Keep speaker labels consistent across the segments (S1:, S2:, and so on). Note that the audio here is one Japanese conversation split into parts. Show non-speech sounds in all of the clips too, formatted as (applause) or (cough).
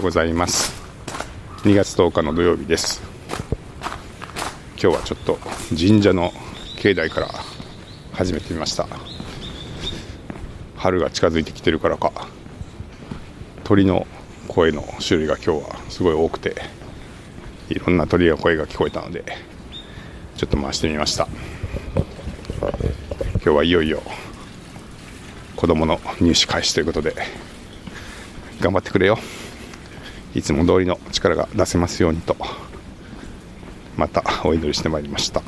S1: ようございます。2月10日の土曜日です。今日はちょっと神社の境内から始めてみました。春が近づいてきてるからか鳥の声の種類が今日はすごい多くていろんな鳥の声が聞こえたのでちょっと回してみました。今日はいよいよ子供の入試開始ということで頑張ってくれよ。いつも通りの力が出せますようにとまた (laughs) お祈りしてまいりました、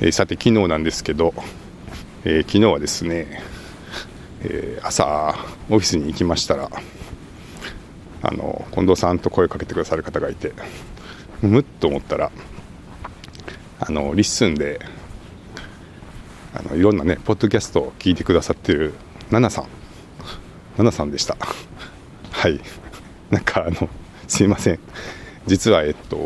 S1: えー、さて昨日なんですけど、えー、昨日はですね、えー、朝オフィスに行きましたらあの近藤さんと声をかけてくださる方がいてむっと思ったらあの LISTEN であのいろんなねポッドキャストを聞いてくださってるナナさん。ナナさんでした。はい。なんかあのすいません。実はえっと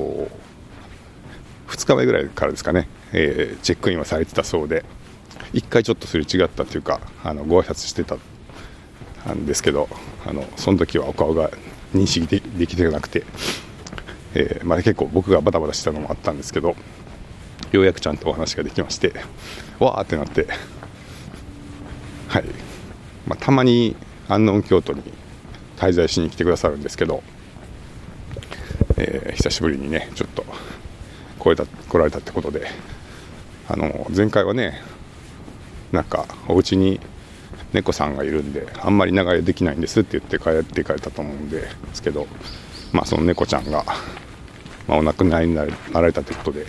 S1: 2日前ぐらいからですかね、えー、チェックインはされてたそうで。1回ちょっとすれ違ったというかあのご挨拶してたんですけどあのその時はお顔が認識できてなくて、えー、まあ、結構僕がバタバタしたのもあったんですけどようやくちゃんとお話ができましてわーってなって。はい、まあ、たまに安納京都に滞在しに来てくださるんですけど、えー、久しぶりにねちょっと来れた来られたってことであの前回はねなんかお家に猫さんがいるんであんまり長居できないんですって言って帰っていかれたと思うんですけどまあその猫ちゃんが、まあ、お亡くなりになられたということで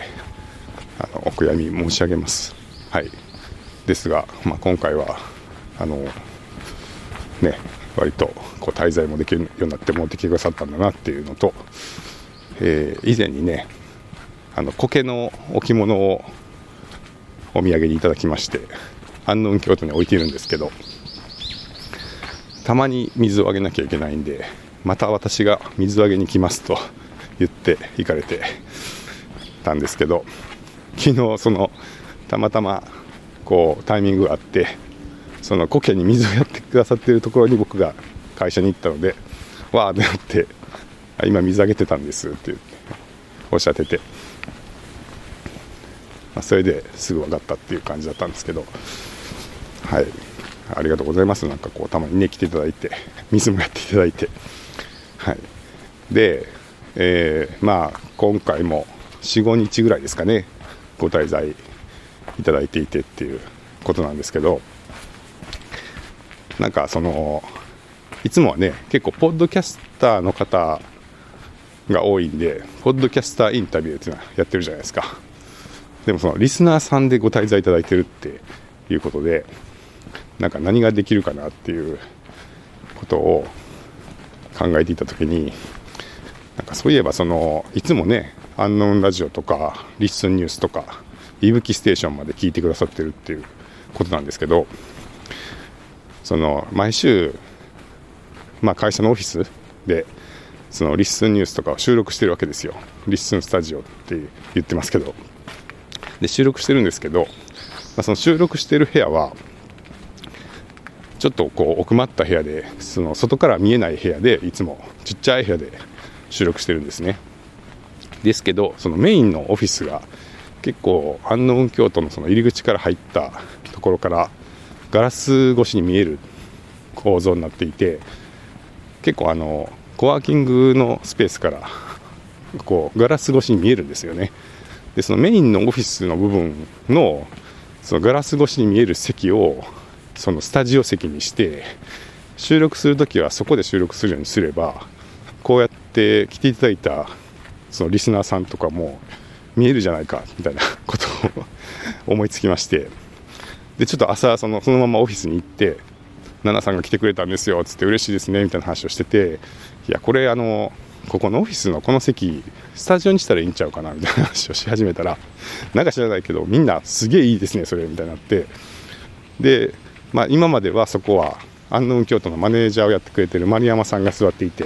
S1: あのお悔やみ申し上げます。はい。ですが、まあ、今回はあのね割とこう滞在もできるようになって持ってきてくださったんだなっていうのと、えー、以前にねあの苔の置物をお土産にいただきまして安納京都に置いているんですけどたまに水をあげなきゃいけないんでまた私が水をあげに来ますと (laughs) 言って行かれてたんですけど昨日そのたまたまこうタイミングがあってその苔に水をやってくださっているところに僕が会社に行ったのでわーってなって今水あげてたんですってっておっしゃってて、まあ、それですぐ分かったっていう感じだったんですけどはい。ありがとうございます。なんかこうたまにね来ていただいて水もやっていただいて。はい。で、えー、まあ今回も45日ぐらいですかねご滞在いただいていてっていうことなんですけどなんかそのいつもはね結構ポッドキャスターの方が多いんでポッドキャスターインタビューっていうのはやってるじゃないですか。でもそのリスナーさんでご滞在いただいてるっていうことでなんか何ができるかなっていうことを考えていた時になんかそういえばそのいつもね「アンノーンラジオ」とか「LISTEN ニュース」とか「いぶきステーション」まで聞いてくださってるっていうことなんですけどその毎週、まあ、会社のオフィスでその LISTEN ニュースとかを収録してるわけですよ。リッスンスタジオって言ってますけど。で収録してるんですけど、まあ、その収録してる部屋はちょっとこう奥まった部屋でその外から見えない部屋でいつもちっちゃい部屋で収録してるんですね。ですけどそのメインのオフィスが結構安納京都のその入り口から入ったところからガラス越しに見える構造になっていて結構あのコワーキングのスペースからこうガラス越しに見えるんですよね。でそのメインのオフィスの部分のそのガラス越しに見える席をそのスタジオ席にして収録するときはそこで収録するようにすればこうやって来ていただいたそのリスナーさんとかも見えるじゃないかみたいなことを思いつきまして。でちょっと朝そのそのままオフィスに行って「奈々さんが来てくれたんですよ」つって嬉しいですねみたいな話をしてていやこれあのここのオフィスのこの席スタジオにしたらいいんちゃうかなみたいな話をし始めたらなんか知らないけどみんなすげえいいですねそれみたいになってで、まあ、今まではそこは安納京都のマネージャーをやってくれてる丸山さんが座っていて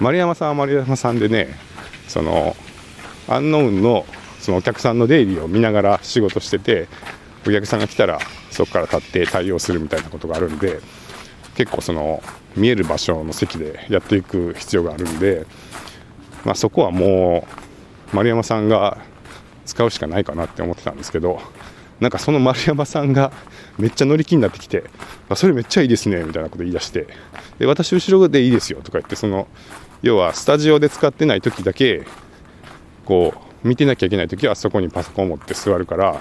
S1: 丸山さんは丸山さんでねそのアンノウンのそのお客さんの出入りを見ながら仕事しててお客さんが来たらそこから立って対応するみたいなことがあるんで結構その見える場所の席でやっていく必要があるんで、まあ、そこはもう丸山さんが使うしかないかなって思ってたんですけどなんかその丸山さんがめっちゃ乗り気になってきてあそれめっちゃいいですねみたいなこと言い出してで私後ろでいいですよとか言ってその要はスタジオで使ってない時だけこう見てなきゃいけない時はそこにパソコンを持って座るから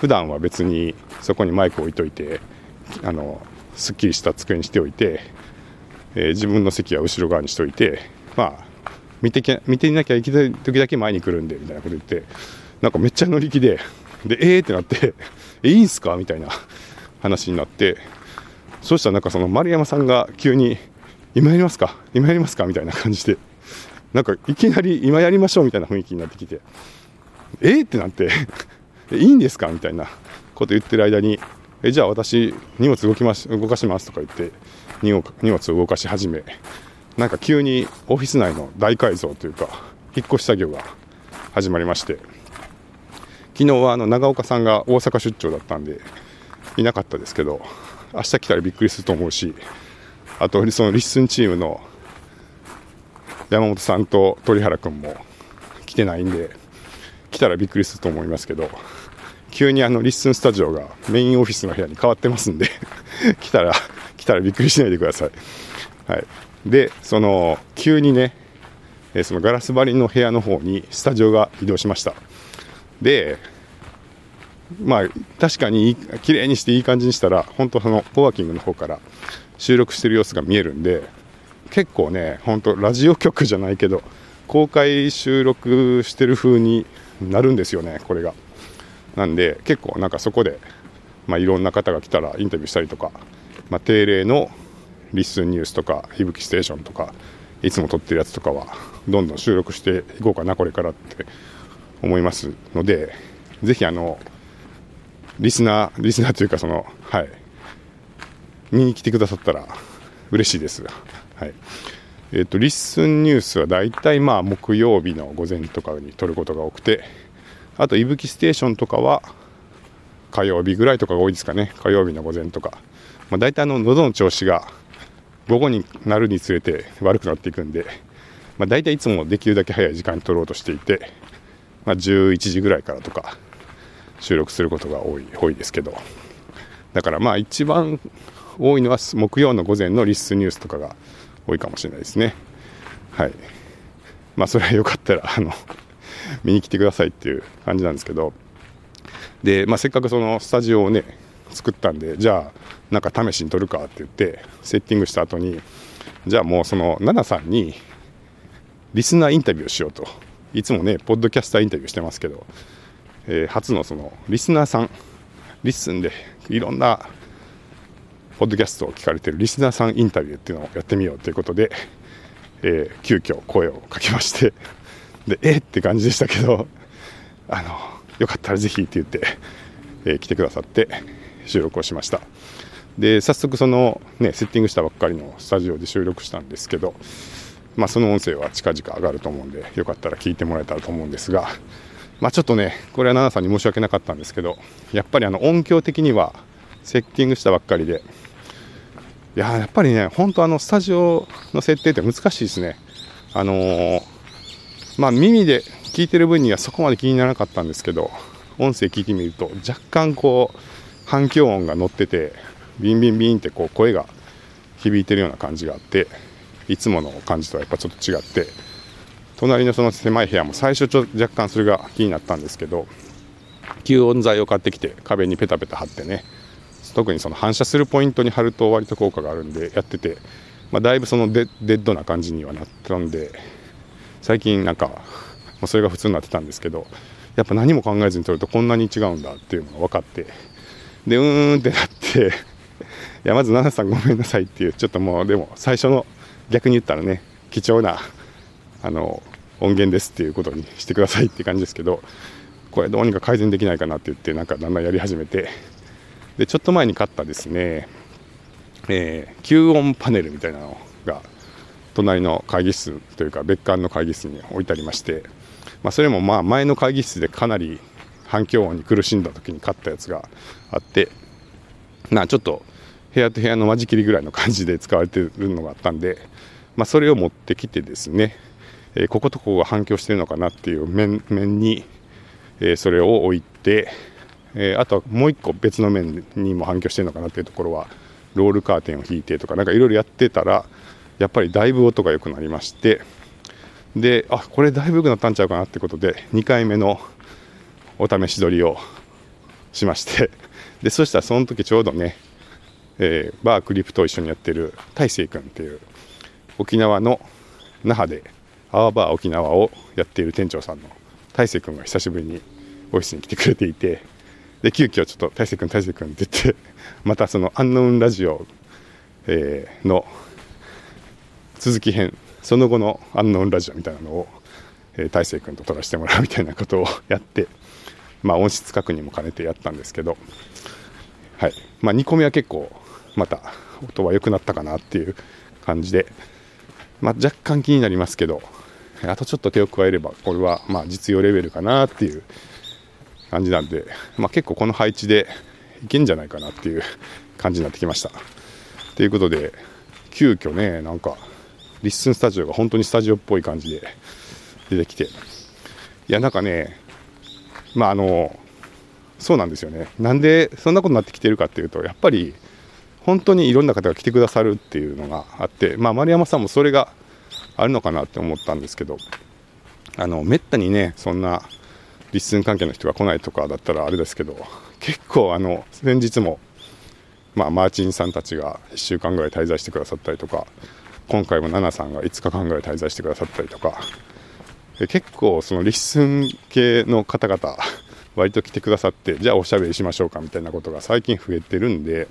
S1: 普段は別にそこにマイク置いといてあのすっきりした机にしておいて、えー、自分の席は後ろ側にしておいてまあ見てき見ていなきゃいけない時だけ前に来るんでみたいなこと言ってなんかめっちゃ乗り気ででえーってなってえいいんすか？みたいな話になってそうしたらなんかその丸山さんが急に今やりますか？今やりますか？みたいな感じでなんかいきなり今やりましょうみたいな雰囲気になってきてえーってなっていいんですか？みたいなこと言ってる間にえじゃあ私荷物動きます動かしますとか言って荷物を動かし始めなんか急にオフィス内の大改造というか引っ越し作業が始まりまして昨日はあの長岡さんが大阪出張だったんでいなかったですけど明日来たらびっくりすると思うしあとその LISTEN チームの山本さんと鳥原君も来てないんで来たらびっくりすると思いますけど急にあの LISTEN スタジオがメインオフィスの部屋に変わってますんで (laughs) 来たら来たらびっくりしないでください、はい、でその急にねそのガラス張りの部屋の方にスタジオが移動しました。でまあ確かに綺麗にしていい感じにしたら本当そのコワーキングの方から収録してる様子が見えるんで結構ね本当ラジオ局じゃないけど公開収録してる風になるんですよねこれがなんで結構なんかそこで、まあ、いろんな方が来たらインタビューしたりとか、まあ、定例のリッスンニュースとかいぶきステーションとかいつも撮ってるやつとかはどんどん収録していこうかなこれからって思いますので、ぜひあの、リスナー、リスナーというかその、はい、見に来てくださったら嬉しいです。はい。えっ、ー、と、リッスンニュースは大体まあ木曜日の午前とかに撮ることが多くて、あと、いぶきステーションとかは火曜日ぐらいとかが多いですかね。火曜日の午前とか。まあ、大体あの、喉の調子が午後になるにつれて悪くなっていくんで、まあ、大体いつもできるだけ早い時間に撮ろうとしていて、まあ、11時ぐらいからとか収録することが多い多いですけどだからまあ一番多いのは木曜の午前のリスニュースとかが多いかもしれないですね。はい。まあそれはよかったらあの見に来てくださいっていう感じなんですけど。で、まあ、せっかくそのスタジオをね作ったんでじゃあなんか試しに撮るかって言ってセッティングした後にじゃあもうその奈々さんにリスナーインタビューをしようと。いつもね、ポッドキャスターインタビューしてますけど、えー、初のそのリスナーさん、 LISTEN でいろんなポッドキャストを聞かれてるリスナーさんインタビューっていうのをやってみようということで、えー、急遽声をかけまして、で、えー、って感じでしたけど、あの、よかったらぜひって言って、えー、来てくださって収録をしました。で、早速そのね、セッティングしたばっかりのスタジオで収録したんですけど、まあ、その音声は近々上がると思うんで、よかったら聞いてもらえたらと思うんですが、まあ、ちょっとね、これは奈々さんに申し訳なかったんですけど、やっぱりあの音響的にはセッティングしたばっかりで、いややっぱりね、本当あのスタジオの設定って難しいですね。あのー、まあ、耳で聞いてる分にはそこまで気にならなかったんですけど、音声聞いてみると若干こう反響音が乗ってて、ビンビンビンってこう声が響いてるような感じがあって、いつもの感じとはやっぱちょっと違って隣のその狭い部屋も最初ちょ若干それが気になったんですけど吸音材を買ってきて壁にペタペタ貼ってね特にその反射するポイントに貼ると割と効果があるんでやってて、まあ、だいぶそのデッドな感じにはなったんで最近なんか、まあ、それが普通になってたんですけどやっぱ何も考えずに撮るとこんなに違うんだっていうのが分かってでうーんってなっていやまず奈々さんごめんなさいっていうちょっともうでも最初の逆に言ったらね貴重なあの音源ですっていうことにしてくださいって感じですけどこれどうにか改善できないかなって言ってなんかだんだんやり始めてでちょっと前に買ったですね、えー、吸音パネルみたいなのが隣の会議室というか別館の会議室に置いてありまして、まあ、それもまあ前の会議室でかなり反響音に苦しんだ時に買ったやつがあってなちょっと部屋と部屋の間仕切りぐらいの感じで使われてるのがあったんで、まあ、それを持ってきてですね、えー、こことここが反響してるのかなっていう面面に、えー、それを置いて、えー、あとはもう1個別の面にも反響してるのかなっていうところはロールカーテンを引いてとかなんかいろいろやってたらやっぱりだいぶ音が良くなりましてであこれだいぶ良くなったんちゃうかなってことで2回目のお試し撮りをしましてでそしたらその時ちょうどね、えー、バークリプと一緒にやってる大成君っていう沖縄の那覇でアワバー沖縄をやっている店長さんの大成君が久しぶりにオフィスに来てくれていてで急遽ちょっと大成君大成君って言って (laughs) またそのアンノウンラジオ、えー、の続き編その後のアンノウンラジオみたいなのを、えー、大成君と撮らせてもらうみたいなことをやってまあ、音質確認も兼ねてやったんですけど、はい。まあ、2個目は結構また音は良くなったかなっていう感じで、まあ、若干気になりますけどあとちょっと手を加えればこれはまあ実用レベルかなっていう感じなんで、まあ、結構この配置でいけんじゃないかなっていう感じになってきました。ということで急遽ねなんかリッスンスタジオが本当にスタジオっぽい感じで出てきていやなんかねまああのそうなんですよねなんでそんなことになってきてるかっていうとやっぱり本当にいろんな方が来てくださるっていうのがあってまあ丸山さんもそれがあるのかなって思ったんですけどあのめったにねそんな LISTEN 関係の人が来ないとかだったらあれですけど結構あの先日もまあ、マーチンさんたちが1週間ぐらい滞在してくださったりとか今回も奈々さんが5日間ぐらい滞在してくださったりとか結構その LISTEN 系の方々割と来てくださってじゃあおしゃべりしましょうかみたいなことが最近増えてるんで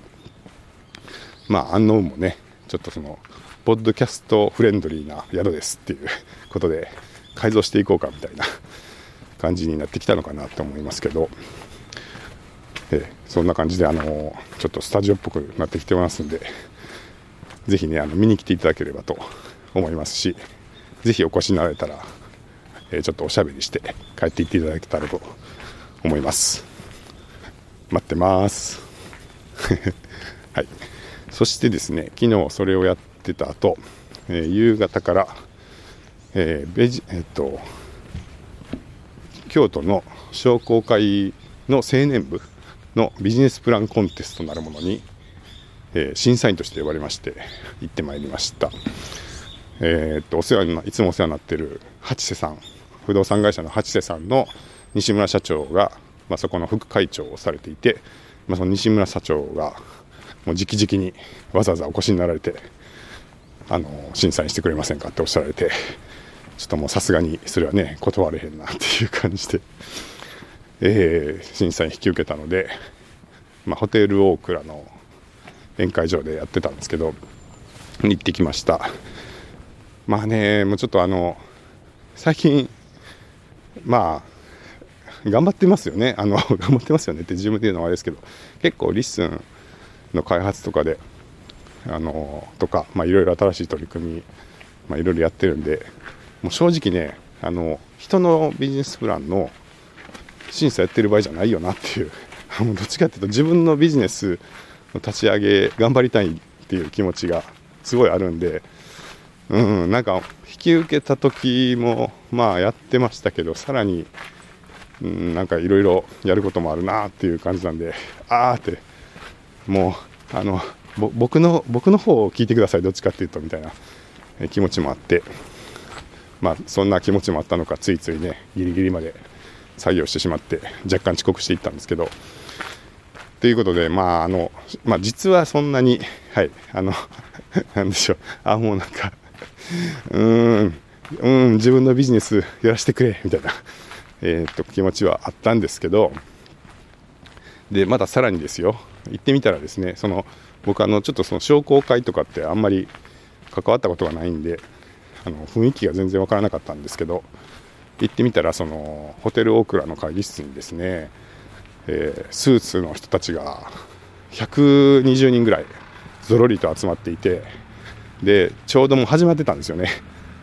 S1: まあ安納もねちょっとそのポッドキャストフレンドリーな宿ですっていうことで改造していこうかみたいな感じになってきたのかなと思いますけど、えそんな感じであのちょっとスタジオっぽくなってきてますんでぜひねあの見に来ていただければと思いますしぜひお越しになられたらえちょっとおしゃべりして帰っていっていただけたらと思います。待ってます。(laughs) はい。そしてですね昨日それをやってた後、えー、夕方から、えー、ベジえっと京都の商工会の青年部のビジネスプランコンテストなるものに、えー、審査員として呼ばれまして行ってまいりました。えー、っとお世話にいつもお世話になっている八瀬さん不動産会社の八瀬さんの西村社長が、まあ、そこの副会長をされていて、まあ、その西村社長がもう直々にわざわざお越しになられてあの審査員してくれませんかっておっしゃられてちょっともうさすがにそれはね断れへんなっていう感じで、えー、審査員引き受けたので、まあ、ホテルオークラの宴会場でやってたんですけど行ってきました。まあねもうちょっとあの最近まあ頑張ってますよね。あの (laughs) 頑張ってますよねって自分で言うのはあれですけど結構 LISTEN の開発とかであのとかまあいろいろ新しい取り組みまあいろいろやってるんでもう正直ねあの人のビジネスプランの審査やってる場合じゃないよなっていう。(laughs) どっちかっていうと自分のビジネスの立ち上げ頑張りたいっていう気持ちがすごいあるんで。うん、なんか引き受けた時もまあやってましたけどさらに、うん、なんかいろいろやることもあるなっていう感じなんでああってもうあの僕の僕の方を聞いてくださいどっちかっていうとみたいな気持ちもあって。まあそんな気持ちもあったのかついついねギリギリまで作業してしまって若干遅刻していったんですけど。ということでまああの、まあ、実はそんなにはいあの (laughs) なんでしょうあもうなんかうーん、うん、自分のビジネスやらせてくれ、みたいな、えー、っと、気持ちはあったんですけど、で、まださらにですよ、行ってみたらですね、その、僕あの、ちょっとその商工会とかってあんまり関わったことがないんで、あの、雰囲気が全然わからなかったんですけど、行ってみたら、その、ホテルオークラの会議室にですね、えー、スーツの人たちが120人ぐらいぞろりと集まっていて、でちょうどもう始まってたんですよね。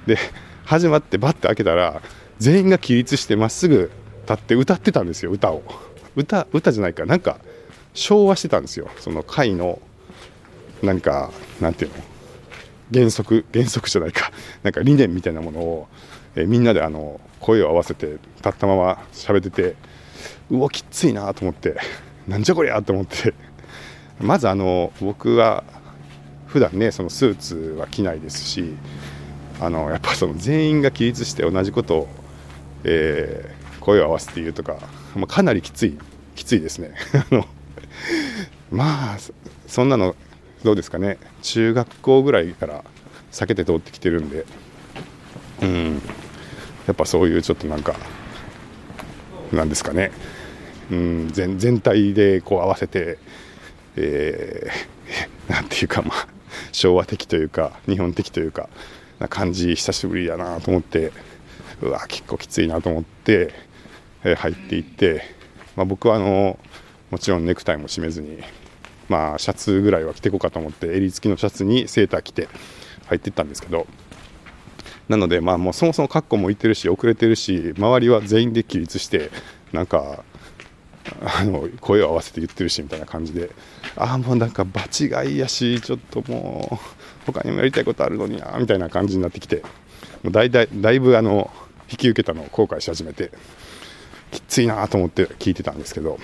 S1: で始まってバッて開けたら全員が起立してまっすぐ立って歌ってたんですよ歌を。歌歌じゃないかなんか昭和してたんですよその会の何かなんていうの原則 (laughs) 原則じゃないか。(laughs) なんか理念みたいなものを、え、みんなであの声を合わせて立ったまま喋っててうわきついなと思って (laughs) なんじゃこりゃと思って。まずあの僕は普段ねそのスーツは着ないですしあのやっぱその全員が起立して同じことを、えー、声を合わせて言うとか、まあ、かなりきついきついですね。あのまあそんなのどうですかね。中学校ぐらいから避けて通ってきてるんで。うん。やっぱそういうちょっとなんかなんですかね。うん。全全体でこう合わせてえー、(laughs) なんていうかまあ昭和的というか日本的というかな感じ久しぶりだなと思ってうわ結構きついなと思って、えー、入っていって、まあ、僕はあのもちろんネクタイも締めずに、まあ、シャツぐらいは着ていこうかと思って襟付きのシャツにセーター着て入っていったんですけどなので、まあ、もうそもそも格好もいってるし遅れてるし周りは全員で起立してなんかあの声を合わせて言ってるしみたいな感じでああもうなんか場違いやしちょっともう他にもやりたいことあるのになみたいな感じになってきてもうだいだいだいぶあの引き受けたのを後悔し始めてきついなと思って聞いてたんですけど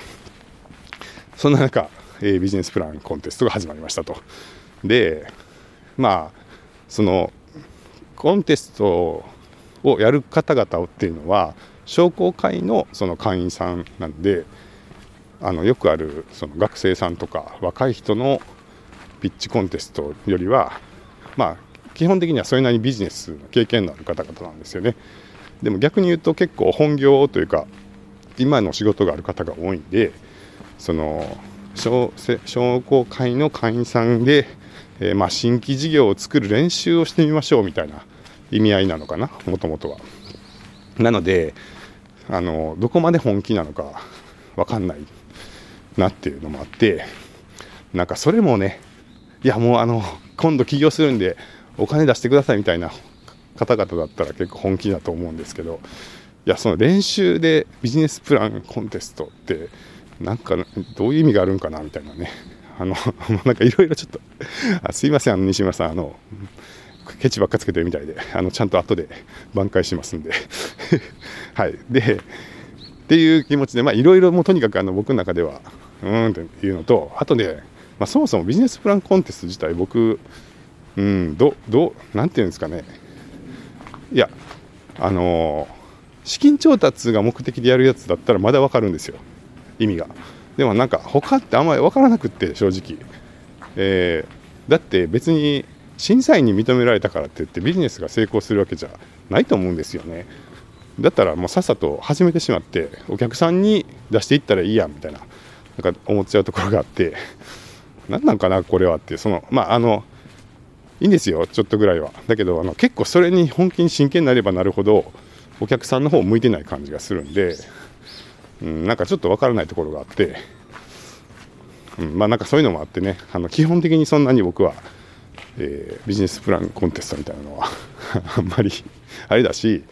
S1: そんな中、えー、ビジネスプランコンテストが始まりましたと。でまあそのコンテストをやる方々っていうのは商工会のその会員さんなんであのよくあるその学生さんとか若い人のピッチコンテストよりはまあ基本的にはそれなりにビジネスの経験のある方々なんですよね。でも逆に言うと結構本業というか今の仕事がある方が多いんでその商工会の会員さんで、えー、まあ新規事業を作る練習をしてみましょうみたいな意味合いなのかなもともとは。なのであのどこまで本気なのか分かんないなっていうのもあってなんかそれもねいやもうあの今度起業するんでお金出してくださいみたいな方々だったら結構本気だと思うんですけどいやその練習でビジネスプランコンテストってなんかどういう意味があるんかなみたいなね。(laughs) あの (laughs) なんかいろいろちょっと。あすいませんあの西村さんあのケチばっかつけてるみたいで。あのちゃんと後で挽回しますんで。(laughs) はい。でっていう気持ちでいろいろもうとにかくあの僕の中ではうーんっていうのとあとね、まあ、そもそもビジネスプランコンテスト自体僕うんどどなんていうんですかね。いやあの、資金調達が目的でやるやつだったらまだ分かるんですよ。意味が。でもなんか他ってあんまり分からなくって正直、えー、だって別に審査員に認められたからって言ってビジネスが成功するわけじゃないと思うんですよね。だったらもうさっさと始めてしまってお客さんに出していったらいいやみたいななんか思っちゃうところがあって。何なんかなこれはってそのまああのいいんですよちょっとぐらいは。だけどあの結構それに本気に真剣になればなるほどお客さんの方向いてない感じがするんで、うん、なんかちょっとわからないところがあって、うん、まあなんかそういうのもあってねあの基本的にそんなに僕はえー、ビジネスプランコンテストみたいなのは (laughs) あんまりあれだし、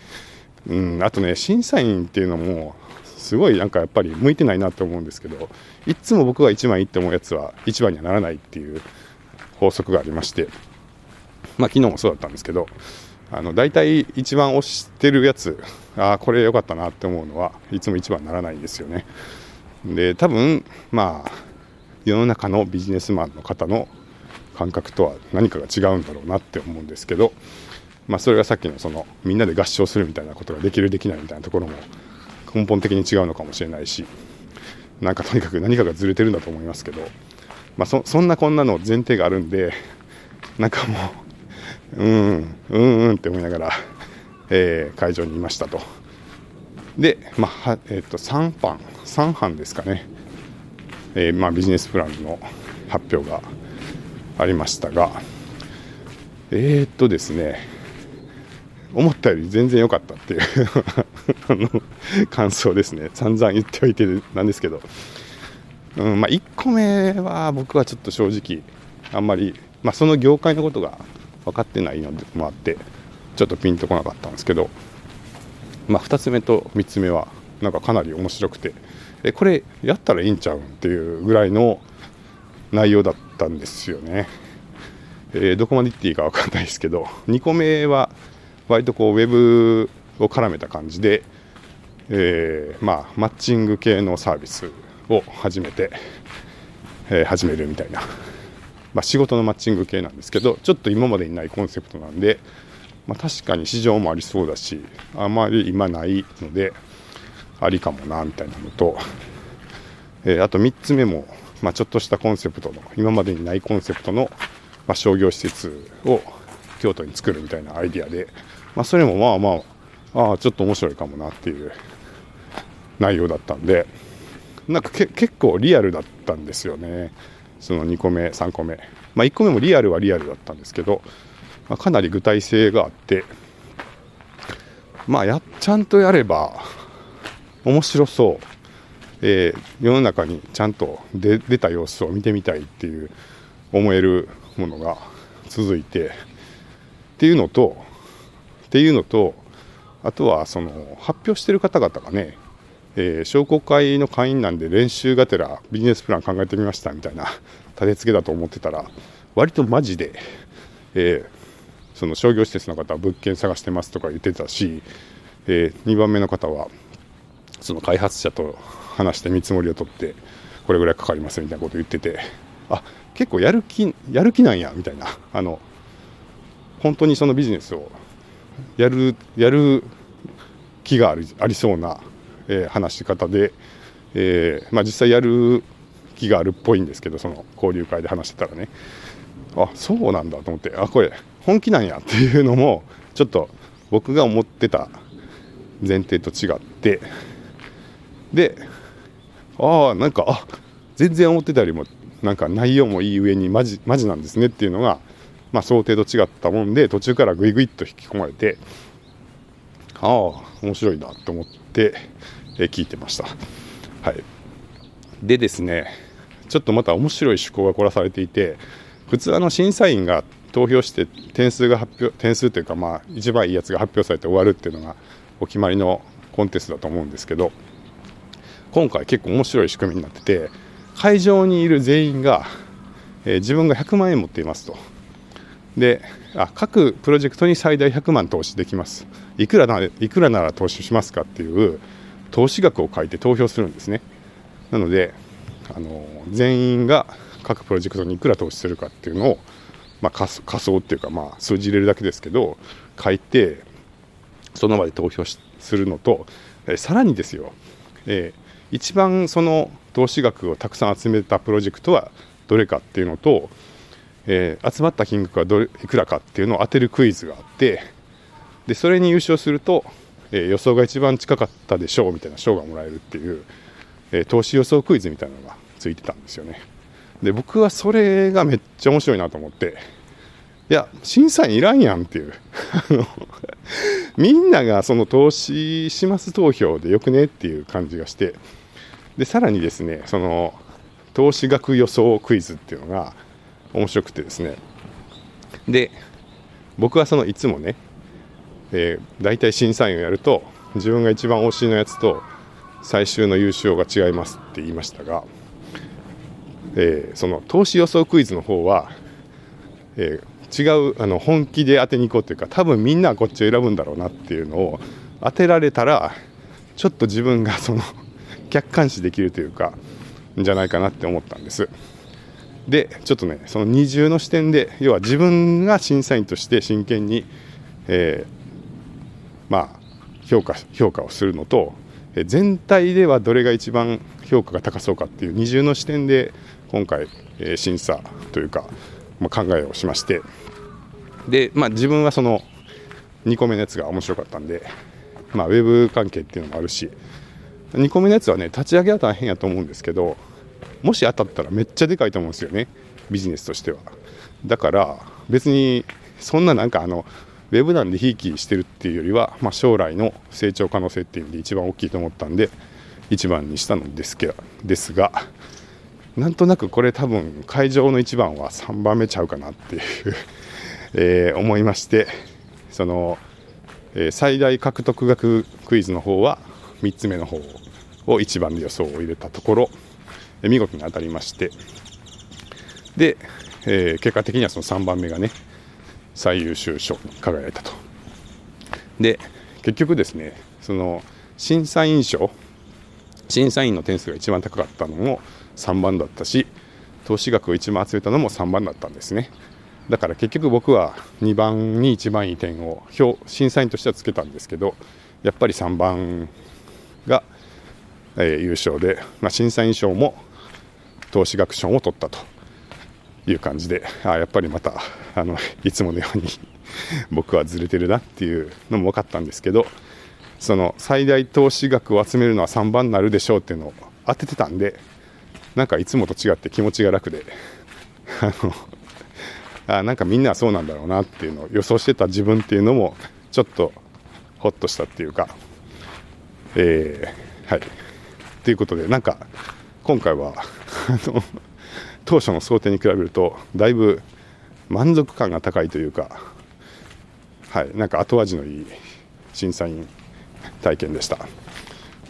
S1: うん、あとね審査員っていうのもすごいなんかやっぱり向いてないなと思うんですけどいつも僕が1番いいって思うやつは1番にはならないっていう法則がありましてまあ昨日もそうだったんですけどあの大体一番推してるやつああこれ良かったなって思うのはいつも1番ならないんですよね。で多分まあ世の中のビジネスマンの方の感覚とは何かが違うんだろうなって思うんですけど、まあ、それがさっきのそのみんなで合唱するみたいなことができるできないみたいなところも根本的に違うのかもしれないしなんかとにかく (laughs) 何かがずれてるんだと思いますけど、まあ、そそんなこんなの前提があるんでなんかもううんうんうんって思いながら、えー、会場にいましたと。で、まあえー、と3班3班ですかね、えーまあ、ビジネスプランの発表がありましたがえー、っとですね思ったより全然良かったっていう (laughs) あの感想ですね。散々言っておいてなんですけど、うんまあ、1個目は僕はちょっと正直あんまり、まあ、その業界のことが分かってないのもあってちょっとピンとこなかったんですけど、まあ、2つ目と3つ目はなんかかなり面白くてえこれやったらいいんちゃうんっていうぐらいの内容だったんですよね。えー、どこまで言っていいか分かんないですけど2個目は割とこうウェブを絡めた感じで、えー、まあ、マッチング系のサービスを始めて、えー、始めるみたいな、まあ、仕事のマッチング系なんですけどちょっと今までにないコンセプトなんで、まあ、確かに市場もありそうだしあまり今ないのでありかもなみたいなのと、えー、あと3つ目も、まあ、ちょっとしたコンセプトの今までにないコンセプトの、まあ、商業施設を京都に作るみたいなアイディアで、まあ、それもまあまあああちょっと面白いかもなっていう内容だったんでなんか結構リアルだったんですよね。その2個目3個目。まあ1個目もリアルはリアルだったんですけど、まあ、かなり具体性があってまあやちゃんとやれば面白そう、えー、世の中にちゃんと出た様子を見てみたいっていう思えるものが続いてっていうのとっていうのとあとはその発表してる方々がね、えー、商工会の会員なんで練習がてらビジネスプラン考えてみましたみたいな立て付けだと思ってたら割とマジで、えー、その商業施設の方は物件探してますとか言ってたし、えー、2番目の方はその開発者と話して見積もりを取ってこれぐらいかかりますみたいなこと言っててあ結構やる気やる気なんやみたいなあの本当にそのビジネスをやるやる気がありそうな、えー、話し方で、えーまあ、実際やる気があるっぽいんですけどその交流会で話してたらね。あそうなんだと思ってあこれ本気なんやっていうのもちょっと僕が思ってた前提と違って。でああなんか全然思ってたよりもなんか内容もいい上にマジマジなんですねっていうのが、まあ、想定と違ったもんで途中からグイグイっと引き込まれてああ面白いなと思って。え聞いてました。はい、でですねちょっとまた面白い趣向が凝らされていて普通あの審査員が投票して点数が発表点数というかまあ一番いいやつが発表されて終わるっていうのがお決まりのコンテストだと思うんですけど今回結構面白い仕組みになってて会場にいる全員が、えー、自分が100万円持っていますと。であ各プロジェクトに最大100万投資できます。いくらないくらなら投資しますかっていう投資額を書いて投票するんですね。なのであの全員が各プロジェクトにいくら投資するかっていうのを、まあ、仮想っていうか、まあ、数字入れるだけですけど書いてその場で投票するのと、えさらにですよ、えー一番その投資額をたくさん集めたプロジェクトはどれかっていうのと、えー、集まった金額はどれいくらかっていうのを当てるクイズがあってでそれに優勝すると、えー、予想が一番近かったでしょうみたいな賞がもらえるっていう、えー、投資予想クイズみたいなのがついてたんですよね。で僕はそれがめっちゃ面白いなと思っていや審査員いらんやんっていう。(laughs) みんながその投資します投票でよくねっていう感じがしてでさらにですねその投資額予想クイズっていうのが面白くてですね。で僕はそのいつもね、えー、大体審査員をやると自分が一番推しのやつと最終の優勝が違いますって言いましたが、えー、その投資予想クイズの方は、えー、違うあの本気で当てに行こうというか多分みんなはこっちを選ぶんだろうなっていうのを当てられたらちょっと自分がその客観視できるというかじゃないかなって思ったんです。でちょっとねその二重の視点で要は自分が審査員として真剣に、えー、まあ評価評価をするのと全体ではどれが一番評価が高そうかっていう二重の視点で今回、え、審査というか、まあ、考えをしまして。で、まあ、自分はその2個目のやつが面白かったんで、まあ、ウェブ関係っていうのもあるし2個目のやつはね立ち上げは大変やと思うんですけどもし当たったらめっちゃでかいと思うんですよねビジネスとしては。だから別にそんななんかあのウェブなんでひいきしてるっていうよりは、まあ、将来の成長可能性っていう意味で一番大きいと思ったんで1番にしたのですけですがなんとなくこれ多分会場の1番は3番目ちゃうかなっていう (laughs) えー、思いましてその、えー、最大獲得額クイズの方は3つ目の方を1番で予想を入れたところ見事に当たりましてで、え、結果的にはその3番目がね最優秀賞に輝いたと。で結局ですねその審査員賞審査員の点数が一番高かったのも3番だったし投資額を一番集めたのも3番だったんですね。だから結局僕は2番に一番いい点を表審査員としてはつけたんですけどやっぱり3番が、えー、優勝で、まあ、審査員賞も投資額賞を取ったと。いう感じであやっぱりまたあのいつものように僕はずれてるなっていうのも分かったんですけどその最大投資額を集めるのは3番になるでしょうっていうのを当ててたんでなんかいつもと違って気持ちが楽であのあなんかみんなはそうなんだろうなっていうのを予想してた自分っていうのもちょっとホッとしたっていうかえー、はい。ということでなんか今回はあの当初の想定に比べるとだいぶ満足感が高いというかはいなんか後味のいい審査員体験でした。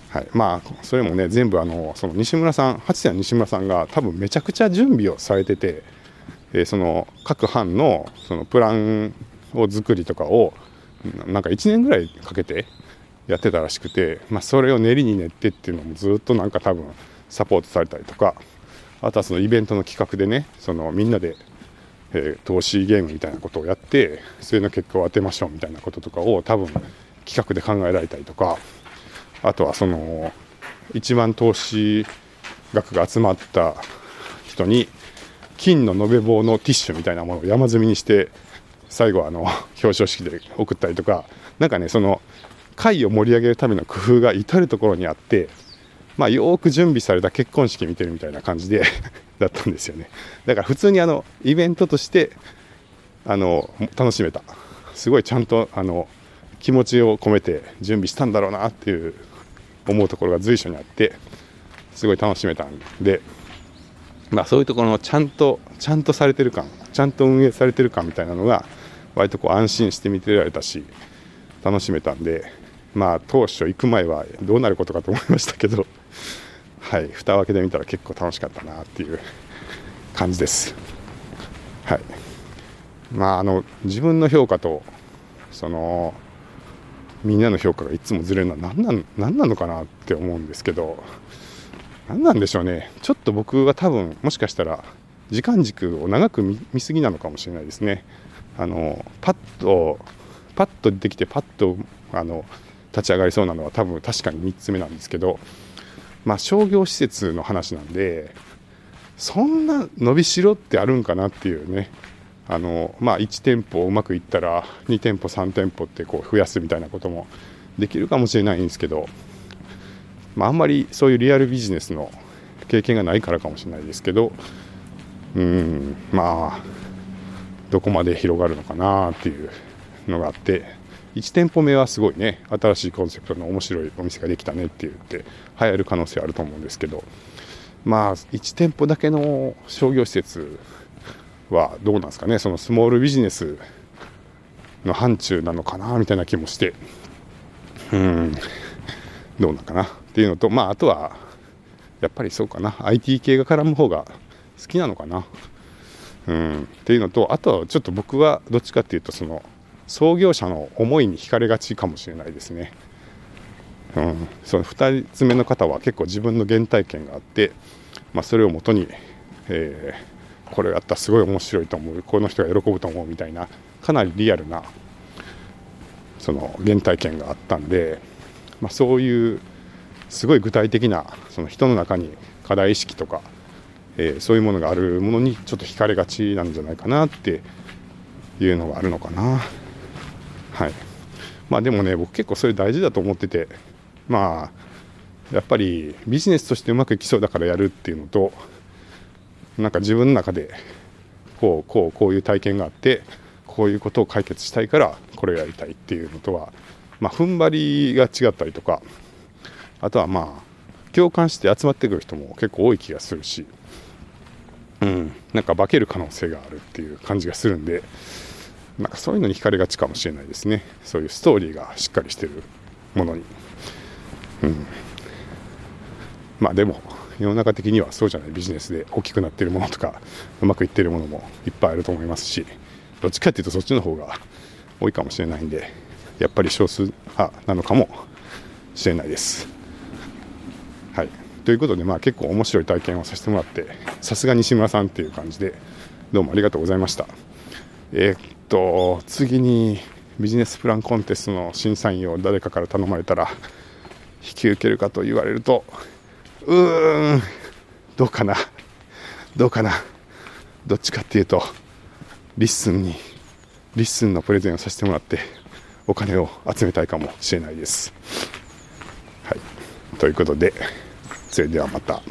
S1: はい、まあそれもね全部あのその西村さん八谷西村さんが多分めちゃくちゃ準備をされてて、えー、その各班のそのプランを作りとかをなんか1年ぐらいかけてやってたらしくて、まあ、それを練りに練ってっていうのもずっとなんか多分サポートされたりとかあとはそのイベントの企画でねそのみんなで、えー、投資ゲームみたいなことをやってそれの結果を当てましょうみたいなこととかを多分企画で考えられたりとかあとはその一番投資額が集まった人に金の延べ棒のティッシュみたいなものを山積みにして最後あの表彰式で送ったりとか何かねその会を盛り上げるための工夫が至る所にあってまあよく準備された結婚式見てるみたいな感じで (laughs) だったんですよね。だから普通にあのイベントとしてあの楽しめた。すごいちゃんとあの気持ちを込めて準備したんだろうなっていう思うところが随所にあってすごい楽しめたんで、まあ、そういうところのちゃんとちゃんとされてる感ちゃんと運営されてる感みたいなのが割とこう安心して見てられたし楽しめたんで。まあ当初行く前はどうなることかと思いましたけど (laughs) はい蓋を開けてみたら結構楽しかったなっていう感じです。はい。まああの自分の評価とそのみんなの評価がいつもずれるのは何な何なのかなって思うんですけど何なんでしょうね。ちょっと僕は多分もしかしたら時間軸を長く見すぎなのかもしれないですね。あのパッとパッと出てきてパッとあの立ち上がりそうなのは多分確かに3つ目なんですけどまあ商業施設の話なんでそんな伸びしろってあるんかなっていうね。あの、まあ、1店舗うまくいったら2店舗3店舗ってこう増やすみたいなこともできるかもしれないんですけど、まあ、あんまりそういうリアルビジネスの経験がないからかもしれないですけどうんまあどこまで広がるのかなっていうのがあって1店舗目はすごいね新しいコンセプトの面白いお店ができたねって言って流行る可能性あると思うんですけど。まあ1店舗だけの商業施設はどうなんですかね。そのスモールビジネスの範疇なのかなみたいな気もして。うん。どうなのかなっていうのとまああとはやっぱりそうかな。IT 系が絡む方が好きなのかな。うん。っていうのとあとはちょっと僕はどっちかっていうとその創業者の思いに惹かれがちかもしれないですね。うん、その2つ目の方は結構自分の原体験があって、まあ、それをもとに、えーこれやったらすごい面白いと思うこの人が喜ぶと思うみたいなかなりリアルなその原体験があったんで、まあ、そういうすごい具体的なその人の中に課題意識とか、えー、そういうものがあるものにちょっと惹かれがちなんじゃないかなっていうのがあるのかなはい。まあでもね僕結構それ大事だと思っててまあやっぱりビジネスとしてうまくいきそうだからやるっていうのとなんか自分の中でこうこうこういう体験があってこういうことを解決したいからこれをやりたいっていうのとは、まあ、踏ん張りが違ったりとかあとはまあ共感して集まってくる人も結構多い気がするし、うん、なんか化ける可能性があるっていう感じがするんでなんかそういうのに惹かれがちかもしれないですね。そういうストーリーがしっかりしてるものに、うん、まあでも世の中的にはそうじゃない。ビジネスで大きくなっているものとかうまくいっているものもいっぱいあると思いますしどっちかっていうとそっちの方が多いかもしれないんでやっぱり少数派なのかもしれないです。はい。ということで、まあ、結構面白い体験をさせてもらってさすが西村さんっていう感じでどうもありがとうございました。えー、っと次にビジネスプランコンテストの審査員を誰かから頼まれたら引き受けるかと言われるとうーんどうかなどうかなどっちかっていうと LISTEN に LISTEN のプレゼンをさせてもらってお金を集めたいかもしれないです。はい、ということでそれではまた。